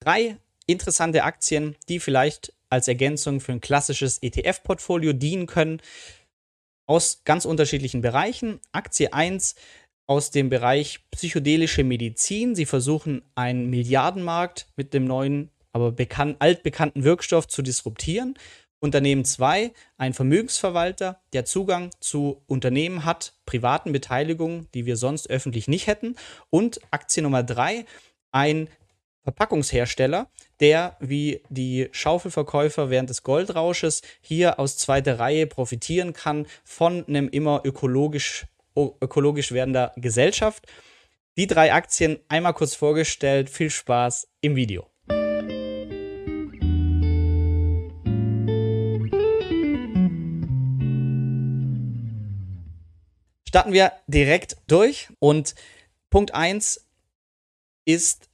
drei interessante Aktien, die vielleicht als Ergänzung für ein klassisches ETF-Portfolio dienen können, aus ganz unterschiedlichen Bereichen. Aktie 1 aus dem Bereich psychedelische Medizin. Sie versuchen einen Milliardenmarkt mit dem neuen, aber bekannt, altbekannten Wirkstoff zu disruptieren. Unternehmen 2, ein Vermögensverwalter, der Zugang zu Unternehmen hat, privaten Beteiligungen, die wir sonst öffentlich nicht hätten. Und Aktie Nummer 3, ein Verpackungshersteller, der wie die Schaufelverkäufer während des Goldrausches hier aus zweiter Reihe profitieren kann von einem immer ökologisch, ökologisch werdender Gesellschaft. Die drei Aktien einmal kurz vorgestellt. Viel Spaß im Video. Starten wir direkt durch und Punkt 1 ist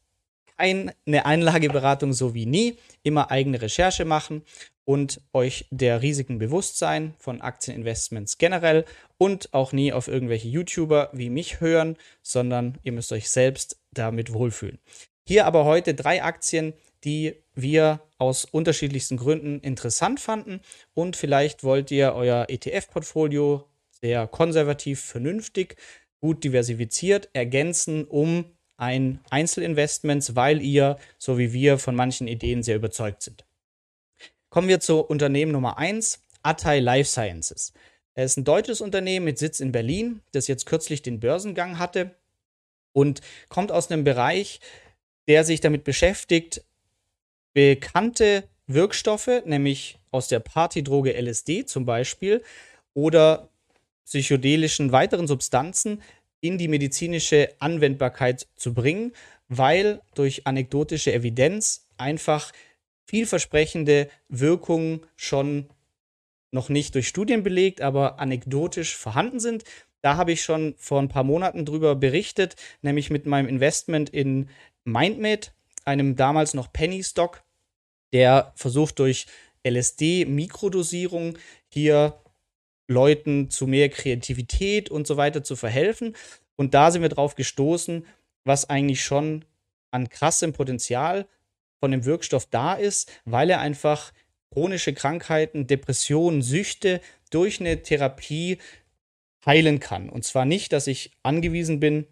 eine Einlageberatung so wie nie. Immer eigene Recherche machen und euch der Risiken bewusst sein von Aktieninvestments generell und auch nie auf irgendwelche YouTuber wie mich hören, sondern ihr müsst euch selbst damit wohlfühlen. Hier aber heute drei Aktien, die wir aus unterschiedlichsten Gründen interessant fanden und vielleicht wollt ihr euer ETF-Portfolio sehr konservativ, vernünftig, gut diversifiziert ergänzen, um ein Einzelinvestments, weil ihr, so wie wir, von manchen Ideen sehr überzeugt sind. Kommen wir zu Unternehmen Nummer 1, Atai Life Sciences. Es ist ein deutsches Unternehmen mit Sitz in Berlin, das jetzt kürzlich den Börsengang hatte und kommt aus einem Bereich, der sich damit beschäftigt, bekannte Wirkstoffe, nämlich aus der Partydroge LSD zum Beispiel, oder psychedelischen weiteren Substanzen in die medizinische Anwendbarkeit zu bringen, weil durch anekdotische Evidenz einfach vielversprechende Wirkungen schon noch nicht durch Studien belegt, aber anekdotisch vorhanden sind. Da habe ich schon vor ein paar Monaten drüber berichtet, nämlich mit meinem Investment in MindMed, einem damals noch Penny Stock, der versucht durch LSD-Mikrodosierung hier Leuten zu mehr Kreativität und so weiter zu verhelfen. Und da sind wir drauf gestoßen, was eigentlich schon an krassem Potenzial von dem Wirkstoff da ist, weil er einfach chronische Krankheiten, Depressionen, Süchte durch eine Therapie heilen kann. Und zwar nicht, dass ich angewiesen bin,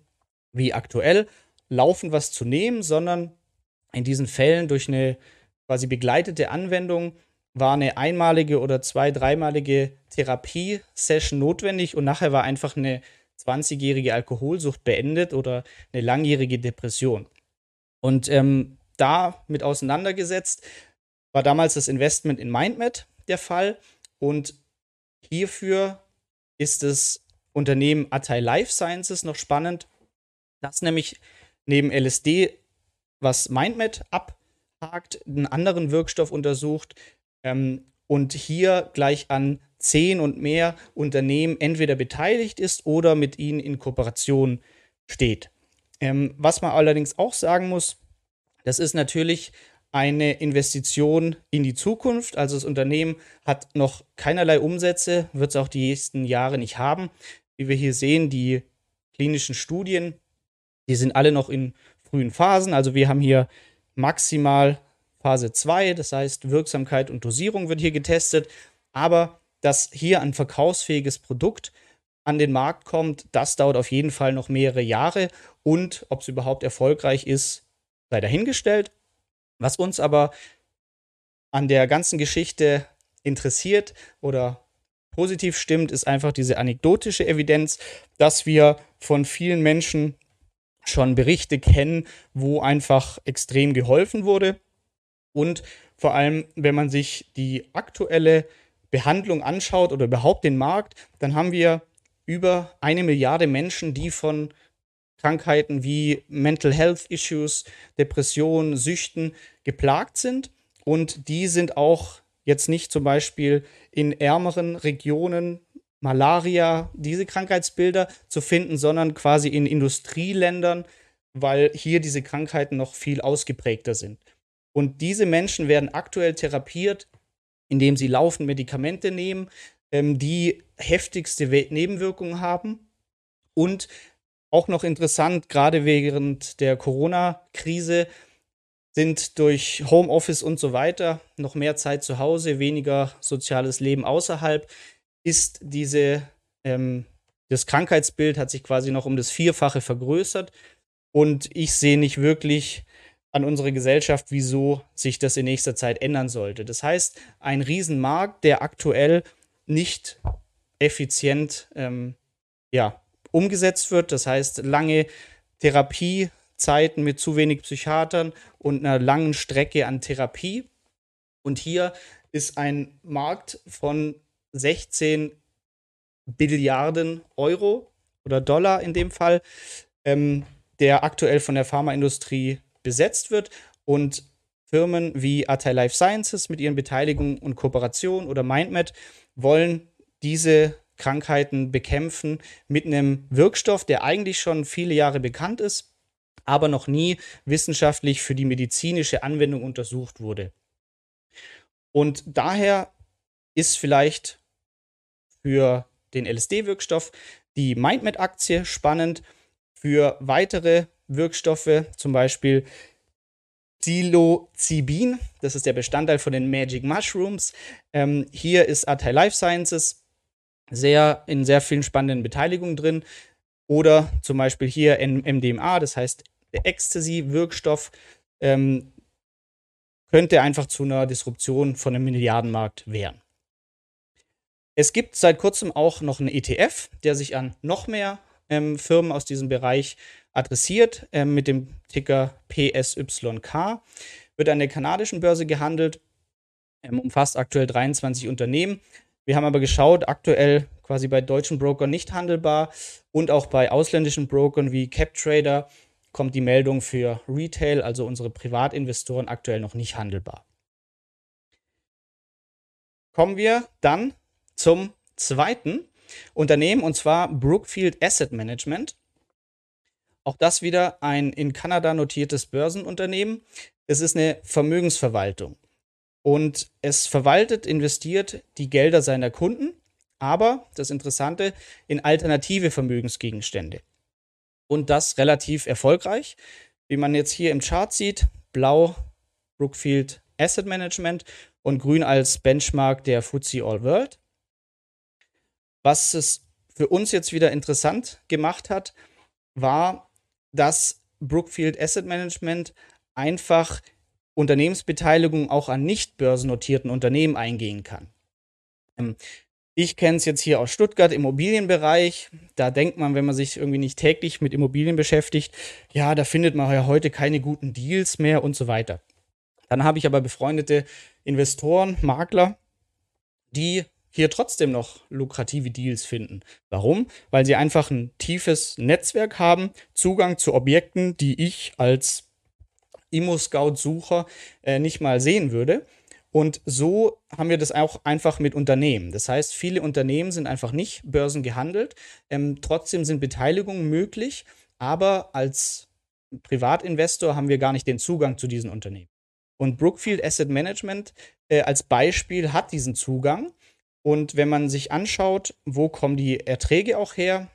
wie aktuell, laufend was zu nehmen, sondern in diesen Fällen durch eine quasi begleitete Anwendung war eine einmalige oder zwei-, dreimalige Therapie-Session notwendig und nachher war einfach eine 20-jährige Alkoholsucht beendet oder eine langjährige Depression. Und ähm, da mit auseinandergesetzt war damals das Investment in MindMed der Fall und hierfür ist das Unternehmen Atai Life Sciences noch spannend, das nämlich neben LSD, was MindMed abhakt, einen anderen Wirkstoff untersucht, ähm, und hier gleich an zehn und mehr Unternehmen entweder beteiligt ist oder mit ihnen in Kooperation steht. Ähm, was man allerdings auch sagen muss, das ist natürlich eine Investition in die Zukunft. Also das Unternehmen hat noch keinerlei Umsätze, wird es auch die nächsten Jahre nicht haben. Wie wir hier sehen, die klinischen Studien, die sind alle noch in frühen Phasen. Also wir haben hier maximal Phase 2, das heißt Wirksamkeit und Dosierung wird hier getestet, aber dass hier ein verkaufsfähiges Produkt an den Markt kommt, das dauert auf jeden Fall noch mehrere Jahre. Und ob es überhaupt erfolgreich ist, sei dahingestellt. Was uns aber an der ganzen Geschichte interessiert oder positiv stimmt, ist einfach diese anekdotische Evidenz, dass wir von vielen Menschen schon Berichte kennen, wo einfach extrem geholfen wurde und vor allem, wenn man sich die aktuelle Behandlung anschaut oder überhaupt den Markt, dann haben wir über eine Milliarde Menschen, die von Krankheiten wie Mental Health Issues, Depressionen, Süchten geplagt sind. Und die sind auch jetzt nicht zum Beispiel in ärmeren Regionen Malaria, diese Krankheitsbilder zu finden, sondern quasi in Industrieländern, weil hier diese Krankheiten noch viel ausgeprägter sind. Und diese Menschen werden aktuell therapiert, indem sie laufend Medikamente nehmen, ähm, die heftigste Nebenwirkungen haben. Und auch noch interessant, gerade während der Corona-Krise, sind durch Homeoffice und so weiter noch mehr Zeit zu Hause, weniger soziales Leben außerhalb, ist diese, ähm, das Krankheitsbild hat sich quasi noch um das Vierfache vergrößert. Und ich sehe nicht wirklich an unsere Gesellschaft, wieso sich das in nächster Zeit ändern sollte. Das heißt, ein Riesenmarkt, der aktuell nicht effizient ähm, ja, umgesetzt wird. Das heißt, lange Therapiezeiten mit zu wenig Psychiatern und einer langen Strecke an Therapie. Und hier ist ein Markt von 16 Billiarden Euro oder Dollar in dem Fall, ähm, der aktuell von der Pharmaindustrie besetzt wird und Firmen wie Atai Life Sciences mit ihren Beteiligungen und Kooperationen oder MindMed wollen diese Krankheiten bekämpfen mit einem Wirkstoff, der eigentlich schon viele Jahre bekannt ist, aber noch nie wissenschaftlich für die medizinische Anwendung untersucht wurde. Und daher ist vielleicht für den LSD-Wirkstoff die MindMed-Aktie spannend. Für weitere Wirkstoffe, zum Beispiel Psilocybin, das ist der Bestandteil von den Magic Mushrooms. Ähm, hier ist Atai Life Sciences sehr in sehr vielen spannenden Beteiligungen drin. Oder zum Beispiel hier MDMA, das heißt der Ecstasy-Wirkstoff, ähm, könnte einfach zu einer Disruption von einem Milliardenmarkt werden. Es gibt seit kurzem auch noch einen ETF, der sich an noch mehr ähm, Firmen aus diesem Bereich adressiert, ähm, mit dem Ticker PSYK. Wird an der kanadischen Börse gehandelt, ähm, umfasst aktuell 23 Unternehmen. Wir haben aber geschaut, aktuell quasi bei deutschen Brokern nicht handelbar und auch bei ausländischen Brokern wie CapTrader kommt die Meldung für Retail, also unsere Privatinvestoren, aktuell noch nicht handelbar. Kommen wir dann zum zweiten Unternehmen und zwar Brookfield Asset Management. Auch das wieder ein in Kanada notiertes Börsenunternehmen. Es ist eine Vermögensverwaltung und es verwaltet, investiert die Gelder seiner Kunden, aber das Interessante in alternative Vermögensgegenstände. Und das relativ erfolgreich. Wie man jetzt hier im Chart sieht, blau Brookfield Asset Management und grün als Benchmark der FTSE All World. Was es für uns jetzt wieder interessant gemacht hat, war, dass Brookfield Asset Management einfach Unternehmensbeteiligung auch an nicht börsennotierten Unternehmen eingehen kann. Ähm, ich kenne es jetzt hier aus Stuttgart, Immobilienbereich. Da denkt man, wenn man sich irgendwie nicht täglich mit Immobilien beschäftigt, ja, da findet man ja heute keine guten Deals mehr und so weiter. Dann habe ich aber befreundete Investoren, Makler, die hier trotzdem noch lukrative Deals finden. Warum? Weil sie einfach ein tiefes Netzwerk haben, Zugang zu Objekten, die ich als Immo-Scout-Sucher äh, nicht mal sehen würde. Und so haben wir das auch einfach mit Unternehmen. Das heißt, viele Unternehmen sind einfach nicht börsengehandelt. Ähm, trotzdem sind Beteiligungen möglich, aber als Privatinvestor haben wir gar nicht den Zugang zu diesen Unternehmen. Und Brookfield Asset Management äh, als Beispiel hat diesen Zugang. Und wenn man sich anschaut, wo kommen die Erträge auch her,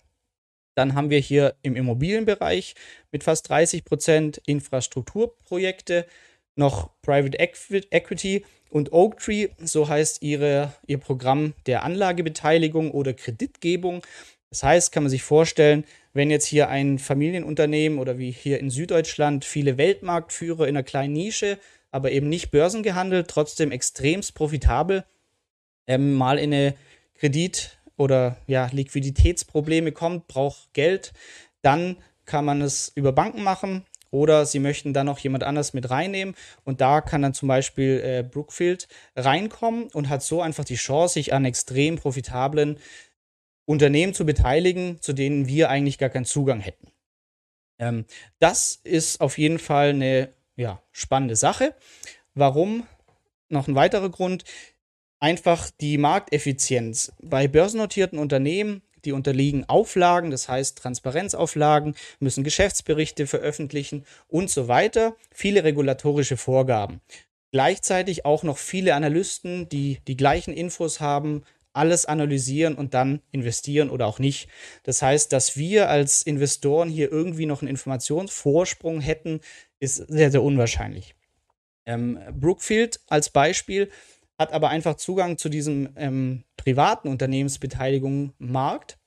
dann haben wir hier im Immobilienbereich mit fast 30 Prozent Infrastrukturprojekte, noch Private Equity und Oaktree, so heißt ihre, ihr Programm der Anlagebeteiligung oder Kreditgebung. Das heißt, kann man sich vorstellen, wenn jetzt hier ein Familienunternehmen oder wie hier in Süddeutschland viele Weltmarktführer in einer kleinen Nische, aber eben nicht börsengehandelt, trotzdem extremst profitabel, ähm, mal in eine Kredit- oder ja, Liquiditätsprobleme kommt, braucht Geld, dann kann man es über Banken machen oder sie möchten dann noch jemand anders mit reinnehmen und da kann dann zum Beispiel äh, Brookfield reinkommen und hat so einfach die Chance, sich an extrem profitablen Unternehmen zu beteiligen, zu denen wir eigentlich gar keinen Zugang hätten. Ähm, das ist auf jeden Fall eine ja, spannende Sache. Warum? Noch ein weiterer Grund einfach die Markteffizienz. Bei börsennotierten Unternehmen, die unterliegen Auflagen, das heißt Transparenzauflagen, müssen Geschäftsberichte veröffentlichen und so weiter. Viele regulatorische Vorgaben. Gleichzeitig auch noch viele Analysten, die die gleichen Infos haben, alles analysieren und dann investieren oder auch nicht. Das heißt, dass wir als Investoren hier irgendwie noch einen Informationsvorsprung hätten, ist sehr, sehr unwahrscheinlich. Ähm, Brookfield als Beispiel hat aber einfach Zugang zu diesem ähm, privaten Unternehmensbeteiligungsmarkt.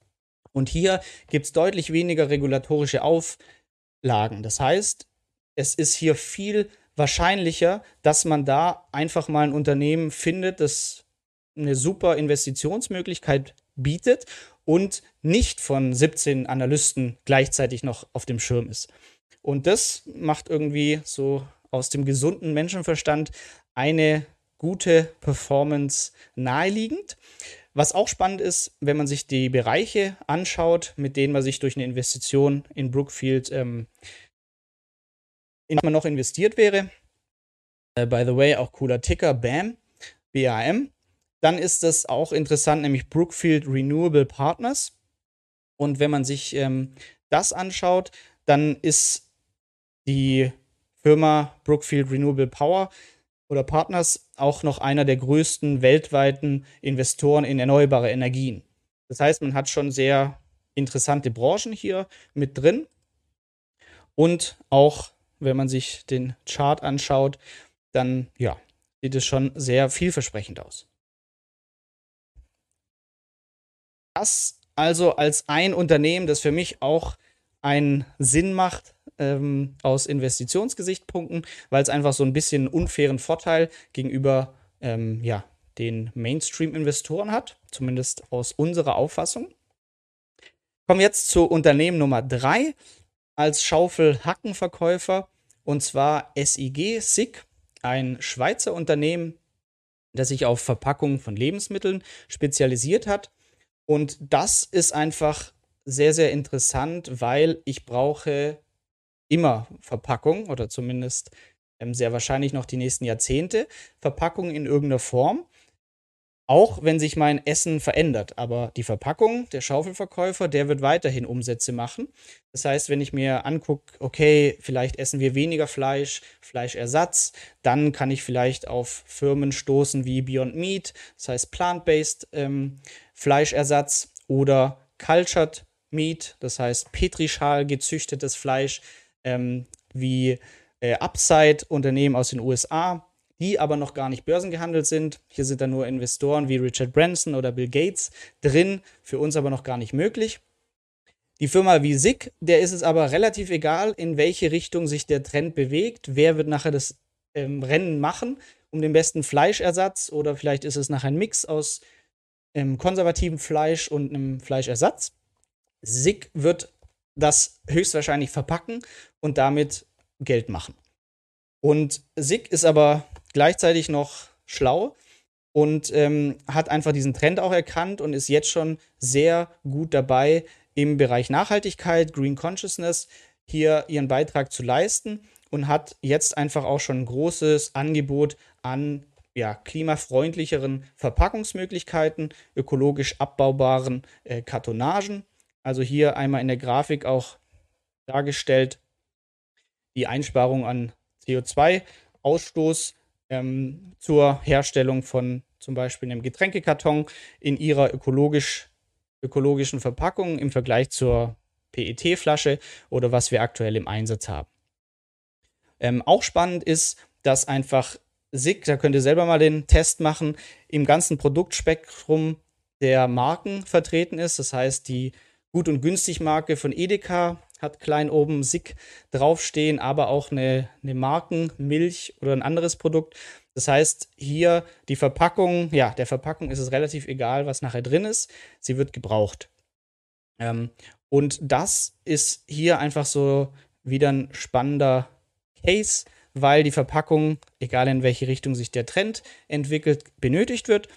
Und hier gibt es deutlich weniger regulatorische Auflagen. Das heißt, es ist hier viel wahrscheinlicher, dass man da einfach mal ein Unternehmen findet, das eine super Investitionsmöglichkeit bietet und nicht von 17 Analysten gleichzeitig noch auf dem Schirm ist. Und das macht irgendwie so aus dem gesunden Menschenverstand eine gute Performance naheliegend. Was auch spannend ist, wenn man sich die Bereiche anschaut, mit denen man sich durch eine Investition in Brookfield ähm, in man noch investiert wäre. Äh, by the way, auch cooler Ticker, BAM, BAM. Dann ist das auch interessant, nämlich Brookfield Renewable Partners. Und wenn man sich ähm, das anschaut, dann ist die Firma Brookfield Renewable Power oder Partners auch noch einer der größten weltweiten Investoren in erneuerbare Energien. Das heißt, man hat schon sehr interessante Branchen hier mit drin. Und auch, wenn man sich den Chart anschaut, dann ja, sieht es schon sehr vielversprechend aus. Das also als ein Unternehmen, das für mich auch einen Sinn macht ähm, aus Investitionsgesichtspunkten, weil es einfach so ein bisschen einen unfairen Vorteil gegenüber ähm, ja, den Mainstream-Investoren hat, zumindest aus unserer Auffassung. Kommen wir jetzt zu Unternehmen Nummer 3 als Schaufel-Hackenverkäufer und zwar SIG, SIG, ein Schweizer Unternehmen, das sich auf Verpackungen von Lebensmitteln spezialisiert hat. Und das ist einfach sehr, sehr interessant, weil ich brauche immer Verpackung oder zumindest ähm, sehr wahrscheinlich noch die nächsten Jahrzehnte Verpackung in irgendeiner Form. Auch wenn sich mein Essen verändert. Aber die Verpackung, der Schaufelverkäufer, der wird weiterhin Umsätze machen. Das heißt, wenn ich mir angucke, okay, vielleicht essen wir weniger Fleisch, Fleischersatz, dann kann ich vielleicht auf Firmen stoßen wie Beyond Meat, das heißt plant-based ähm, Fleischersatz oder Cultured Meat, das heißt Petrischal gezüchtetes Fleisch, ähm, wie äh, Upside, Unternehmen aus den USA, die aber noch gar nicht börsengehandelt sind. Hier sind dann nur Investoren wie Richard Branson oder Bill Gates drin, für uns aber noch gar nicht möglich. Die Firma wie SIG, der ist es aber relativ egal, in welche Richtung sich der Trend bewegt. Wer wird nachher das ähm, Rennen machen um den besten Fleischersatz oder vielleicht ist es nachher ein Mix aus ähm, konservativem Fleisch und einem Fleischersatz. SIG wird das höchstwahrscheinlich verpacken und damit Geld machen. Und SIG ist aber gleichzeitig noch schlau und ähm, hat einfach diesen Trend auch erkannt und ist jetzt schon sehr gut dabei, im Bereich Nachhaltigkeit, Green Consciousness, hier ihren Beitrag zu leisten und hat jetzt einfach auch schon ein großes Angebot an ja, klimafreundlicheren Verpackungsmöglichkeiten, ökologisch abbaubaren äh, Kartonagen. Also hier einmal in der Grafik auch dargestellt die Einsparung an CO2-Ausstoß ähm, zur Herstellung von zum Beispiel einem Getränkekarton in ihrer ökologisch, ökologischen Verpackung im Vergleich zur PET-Flasche oder was wir aktuell im Einsatz haben. Ähm, auch spannend ist, dass einfach SIG, da könnt ihr selber mal den Test machen, im ganzen Produktspektrum der Marken vertreten ist. Das heißt, die Gut- und Günstig-Marke von Edeka hat klein oben SIG draufstehen, aber auch eine, eine Markenmilch oder ein anderes Produkt. Das heißt, hier die Verpackung, ja, der Verpackung ist es relativ egal, was nachher drin ist. Sie wird gebraucht. Ähm, und das ist hier einfach so wieder ein spannender Case, weil die Verpackung, egal in welche Richtung sich der Trend entwickelt, benötigt wird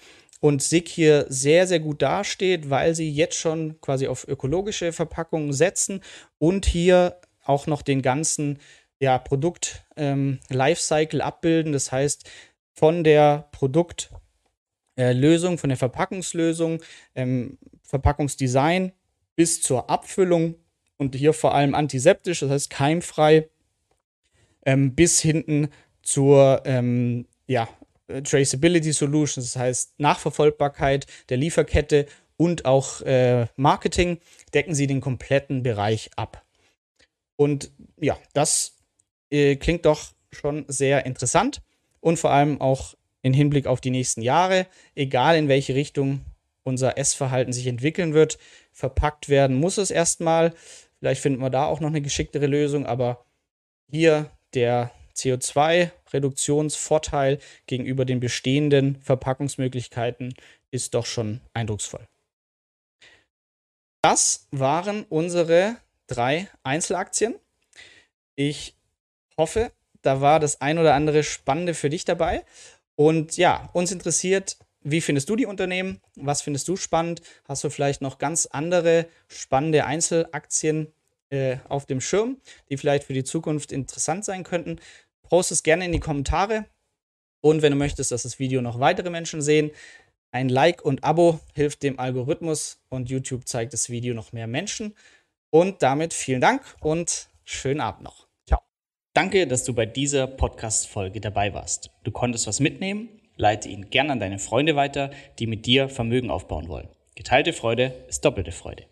und SIG hier sehr, sehr gut dasteht, weil sie jetzt schon quasi auf ökologische Verpackungen setzen und hier auch noch den ganzen ja, Produkt ähm, abbilden. Das heißt, von der Produktlösung, äh, von der Verpackungslösung, ähm, Verpackungsdesign bis zur Abfüllung und hier vor allem antiseptisch, das heißt keimfrei, ähm, bis hinten zur ähm, ja, Traceability Solutions, das heißt Nachverfolgbarkeit der Lieferkette und auch äh, Marketing, decken sie den kompletten Bereich ab. Und ja, das äh, klingt doch schon sehr interessant. und vor allem auch in Hinblick auf die nächsten Jahre, egal in welche Richtung unser Essverhalten sich entwickeln wird. Verpackt werden muss es erstmal. Vielleicht finden wir da auch noch eine geschicktere Lösung, aber hier der CO2-Reduktionsvorteil gegenüber den bestehenden Verpackungsmöglichkeiten ist doch schon eindrucksvoll. Das waren unsere drei Einzelaktien. Ich hoffe, da war das ein oder andere Spannende für dich dabei. Und ja, uns interessiert, wie findest du die Unternehmen? Was findest du spannend? Hast du vielleicht noch ganz andere spannende Einzelaktien äh, auf dem Schirm, die vielleicht für die Zukunft interessant sein könnten? Post es gerne in die Kommentare. Und wenn du möchtest, dass das Video noch weitere Menschen sehen, ein Like und Abo hilft dem Algorithmus und YouTube zeigt das Video noch mehr Menschen. Und damit vielen Dank und schönen Abend noch. Ciao. Danke, dass du bei dieser Podcast-Folge dabei warst. Du konntest was mitnehmen, leite ihn gern an deine Freunde weiter, die mit dir Vermögen aufbauen wollen. Geteilte Freude ist doppelte Freude.